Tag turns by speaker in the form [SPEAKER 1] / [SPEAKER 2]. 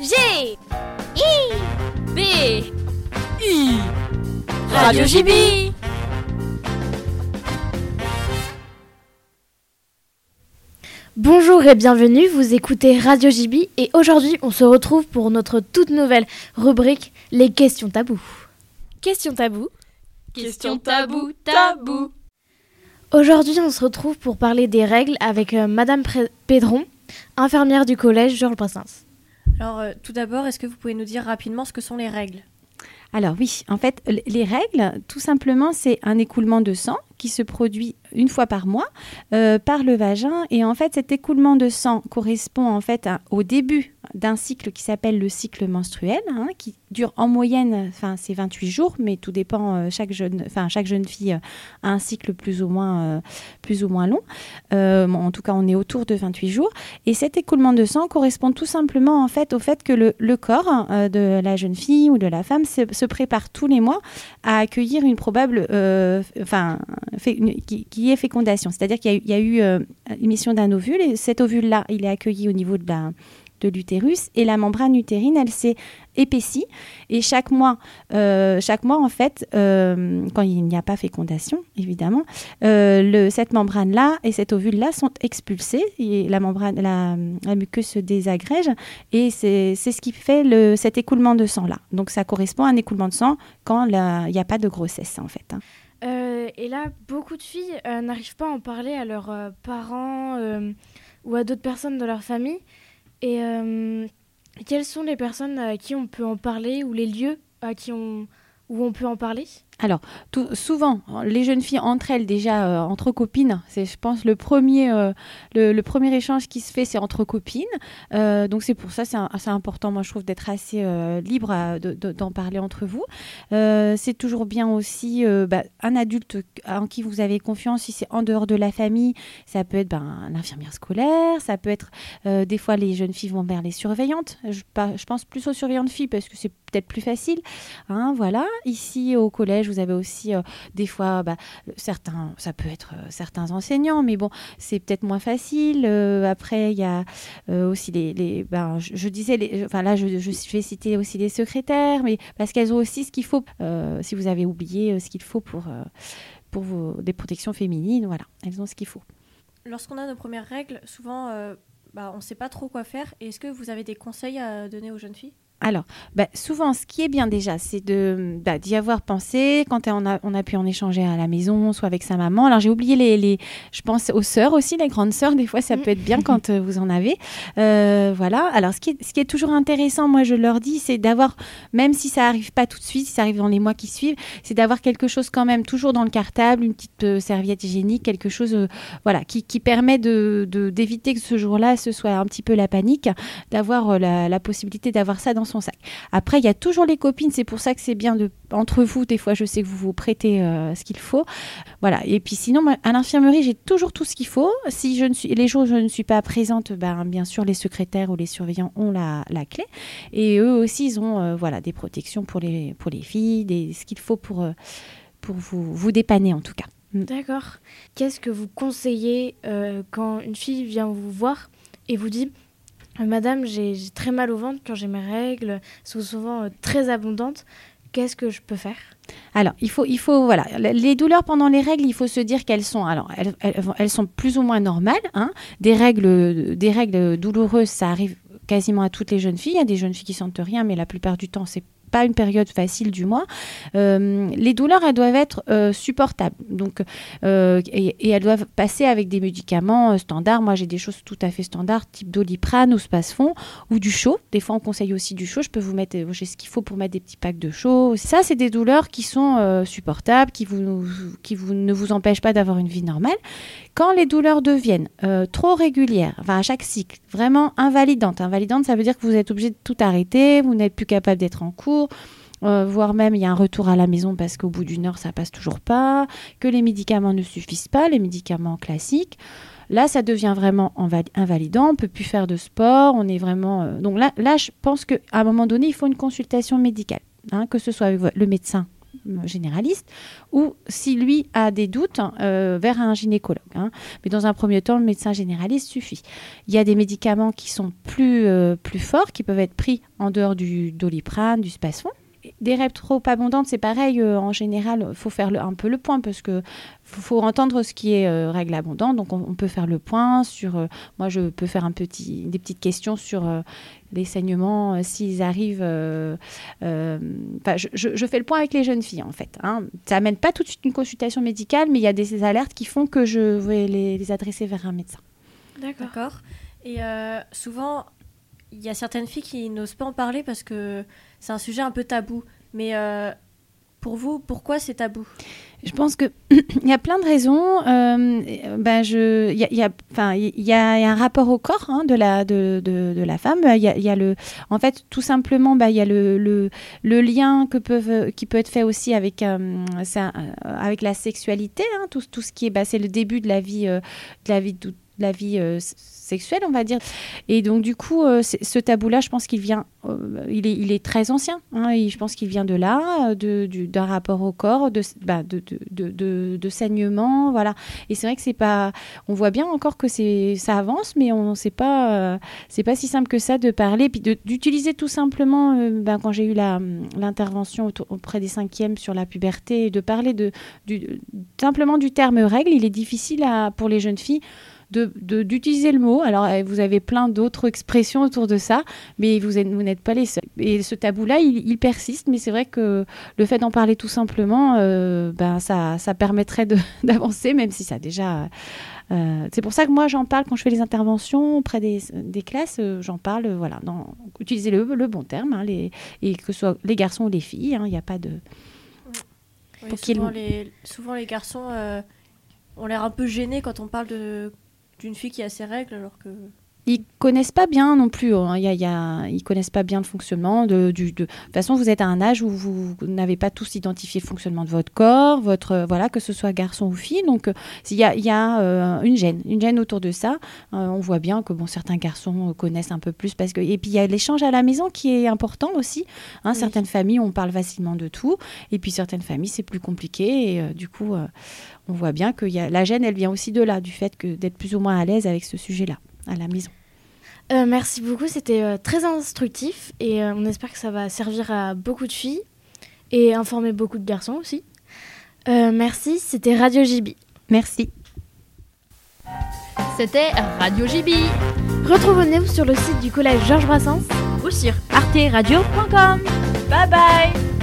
[SPEAKER 1] G I B I. Radio JB
[SPEAKER 2] Bonjour et bienvenue, vous écoutez Radio JB et aujourd'hui on se retrouve pour notre toute nouvelle rubrique Les questions tabous. Questions tabous.
[SPEAKER 1] Question tabou, tabou
[SPEAKER 2] Aujourd'hui on se retrouve pour parler des règles avec euh, Madame Pré- Pédron, infirmière du collège Georges Brassens.
[SPEAKER 3] Alors, euh, tout d'abord, est-ce que vous pouvez nous dire rapidement ce que sont les règles?
[SPEAKER 4] Alors oui, en fait, les règles, tout simplement, c'est un écoulement de sang qui se produit une fois par mois euh, par le vagin. Et en fait, cet écoulement de sang correspond en fait au début d'un cycle qui s'appelle le cycle menstruel, hein, qui dure en moyenne, enfin c'est 28 jours, mais tout dépend. euh, chaque jeune, enfin chaque jeune fille euh, a un cycle plus ou moins, plus ou moins long. En tout cas, on est autour de 28 jours. Et cet écoulement de sang correspond tout simplement en fait au fait que le, corps de la jeune fille ou de la femme se, prépare tous les mois à accueillir une probable, enfin, fécondation. C'est-à-dire qu'il y a eu, eu euh, l'émission d'un ovule et cet ovule-là, il est accueilli au niveau de l'utérus et la membrane utérine, elle s'est épaissie et chaque mois, euh, chaque mois en fait, euh, quand il n'y a pas fécondation évidemment, le, cette membrane-là et cet ovule-là sont expulsés et la membrane, la, la muqueuse se désagrège et c'est ce qui fait le, cet écoulement de sang-là. Donc ça correspond à un écoulement de sang quand il n'y a pas de grossesse en fait. hein.
[SPEAKER 2] Euh, et là, beaucoup de filles euh, n'arrivent pas à en parler à leurs euh, parents ou à d'autres personnes de leur famille. Et quelles sont les personnes à qui on peut en parler ou les lieux à qui on, où on peut en parler?
[SPEAKER 4] Tout- souvent, les jeunes filles entre elles déjà euh, entre copines, c'est je pense le premier euh, le, premier échange qui se fait c'est entre copines. Euh, donc c'est pour ça c'est important moi je trouve d'être assez libre d'en parler entre vous. C'est toujours bien aussi bah, un adulte en qui vous avez confiance si c'est en dehors de la famille. Ça peut être ben, l'infirmière scolaire, ça peut être des fois les jeunes filles vont vers les surveillantes. Je pense plus aux surveillantes filles parce que c'est peut-être plus facile. Hein, voilà. Ici au collège, vous avez aussi euh, des fois bah, certains, ça peut être euh, certains enseignants, mais bon, c'est peut-être moins facile. Euh, après, il y a aussi les, ben, je, disais, enfin là, je, vais citer aussi les secrétaires, mais parce qu'elles ont aussi ce qu'il faut. si vous avez oublié ce qu'il faut pour pour des protections féminines, voilà, elles ont ce qu'il faut.
[SPEAKER 3] Lorsqu'on a nos premières règles, souvent, bah, on ne sait pas trop quoi faire. Est-ce que vous avez des conseils à donner aux jeunes filles?
[SPEAKER 4] Alors, bah, souvent, ce qui est bien déjà, c'est de bah, d'y avoir pensé quand on a, on a pu en échanger à la maison, soit avec sa maman. Alors, j'ai oublié les, les- je pense aux sœurs aussi, les grandes sœurs. Des fois, ça peut être bien quand euh, vous en avez. Euh, voilà. Alors, ce qui, est, ce qui est toujours intéressant, moi, je leur dis, c'est d'avoir, même si ça arrive pas tout de suite, si ça arrive dans les mois qui suivent, c'est d'avoir quelque chose quand même toujours dans le cartable, une petite euh, serviette hygiénique, quelque chose, voilà, qui, qui permet de d'éviter que ce jour-là, ce soit un petit peu la panique, d'avoir la, la possibilité d'avoir ça dans son sac. Après, il y a toujours les copines, c'est pour ça que c'est bien de entre vous. Des fois, je sais que vous vous prêtez euh, ce qu'il faut, voilà. Et puis sinon, à l'infirmerie, j'ai toujours tout ce qu'il faut. Si je ne suis les jours où je ne suis pas présente, ben bien sûr, les secrétaires ou les surveillants ont la, la clé, et eux aussi, ils ont euh, voilà des protections pour les pour les filles, des, ce qu'il faut pour euh, pour vous vous dépanner en tout cas.
[SPEAKER 2] D'accord. Qu'est-ce que vous conseillez quand une fille vient vous voir et vous dit Madame, j'ai très mal au ventre quand j'ai mes règles, sont souvent euh, très abondantes. Qu'est-ce que je peux faire?
[SPEAKER 4] Alors, il faut, il faut, voilà, les douleurs pendant les règles, il faut se dire qu'elles sont, alors, elles sont plus ou moins normales. hein. Des règles, des règles douloureuses, ça arrive quasiment à toutes les jeunes filles. Il y a des jeunes filles qui sentent rien, mais la plupart du temps, c'est pas une période facile du mois. Euh, les douleurs, elles doivent être euh, supportables. Donc, euh, et, elles doivent passer avec des médicaments standards. Moi, j'ai des choses tout à fait standards, type doliprane ou spasfon ou du chaud. Des fois, on conseille aussi du chaud. Je peux vous mettre, j'ai ce qu'il faut pour mettre des petits packs de chaud. Ça, c'est des douleurs qui sont supportables, qui, vous, qui vous, ne vous empêchent pas d'avoir une vie normale. Quand les douleurs deviennent trop régulières, enfin à chaque cycle, vraiment invalidantes, invalidantes, ça veut dire que vous êtes obligé de tout arrêter, vous n'êtes plus capable d'être en cours, euh, voire même il y a un retour à la maison parce qu'au bout d'une heure ça passe toujours pas, que les médicaments ne suffisent pas, les médicaments classiques. Là, ça devient vraiment invalidant. On peut plus faire de sport. On est vraiment. euh, Donc là, je pense qu'à un moment donné, il faut une consultation médicale, hein, que ce soit le médecin généraliste, ou si lui a des doutes, vers un gynécologue. Hein. Mais dans un premier temps, le médecin généraliste suffit. Il y a des médicaments qui sont plus, plus forts, qui peuvent être pris en dehors du doliprane, du spasfon des règles trop abondantes, c'est pareil. Euh, en général, il faut faire un peu le point parce que faut, entendre ce qui est euh, règle abondante. Donc, on, peut faire le point sur. Euh, moi, je peux faire un petit, des petites questions sur les saignements s'ils arrivent. je, fais le point avec les jeunes filles en fait. Hein. Ça amène pas tout de suite une consultation médicale, mais il y a des alertes qui font que je vais les, les adresser vers un médecin.
[SPEAKER 3] D'accord. Et souvent, il y a certaines filles qui n'osent pas en parler parce que c'est un sujet un peu tabou. Mais euh, pour vous, pourquoi c'est tabou?
[SPEAKER 4] Je pense que il y a plein de raisons. Euh, ben je, il y il y, a un rapport au corps hein, de la de, de, la femme. Il y, y a, le, en fait, tout simplement, ben, il y a le, le, le, lien que peuvent, qui peut être fait aussi avec euh, avec la sexualité. Hein, tout, tout ce qui est, ben, c'est le début de la vie, de la vie de la vie sexuelle, on va dire. Et donc, du coup, euh, ce tabou-là, je pense qu'il vient, euh, il, est, il est très ancien. Hein, et je pense qu'il vient de là, d'un rapport au corps, de, bah, de, de, de, saignement, voilà. Et c'est vrai que c'est pas, on voit bien encore que ça avance, mais on sait pas, euh, c'est pas si simple que ça de parler, puis d'utiliser tout simplement, ben, quand j'ai eu l'intervention auprès des cinquièmes sur la puberté, de parler de, du, simplement du terme règle, il est difficile pour les jeunes filles d'utiliser le mot. Alors, eh, vous avez plein d'autres expressions autour de ça, mais vous n'êtes pas les seuls. Et ce tabou-là, il, persiste, mais c'est vrai que le fait d'en parler tout simplement, euh, ben, ça, ça permettrait d'avancer, même si ça déjà... Euh, c'est pour ça que moi j'en parle quand je fais les interventions auprès des, des classes, euh, j'en parle, voilà, dans, utilisez le, le bon terme, hein, les, et que ce soit les garçons ou les filles, hein, il n'y a pas de...
[SPEAKER 3] souvent, les, souvent, les, garçons ont l'air un peu gênés quand on parle de d'une fille qui a ses règles alors que
[SPEAKER 4] ils connaissent pas bien non plus. Hein. Y a, ils connaissent pas bien le fonctionnement. De, du, de... toute façon, vous êtes à un âge où vous n'avez pas tous identifié le fonctionnement de votre corps, votre euh, voilà, que ce soit garçon ou fille. Donc, euh, il y a, y a euh, une gêne, une gêne autour de ça. on voit bien que bon, certains garçons connaissent un peu plus parce que et puis il y a l'échange à la maison qui est important aussi. Hein. Certaines familles, on parle facilement de tout, et puis certaines familles, c'est plus compliqué. Et du coup, on voit bien que y a... la gêne, elle vient aussi de là, du fait que d'être plus ou moins à l'aise avec ce sujet-là à la maison.
[SPEAKER 2] Euh, merci beaucoup, c'était euh, très instructif et euh, on espère que ça va servir à beaucoup de filles et informer beaucoup de garçons aussi. merci, c'était Radio JB.
[SPEAKER 4] Merci.
[SPEAKER 1] C'était Radio JB.
[SPEAKER 2] Retrouvez-nous sur le site du collège Georges Brassens
[SPEAKER 1] ou sur arteradio.com. Bye bye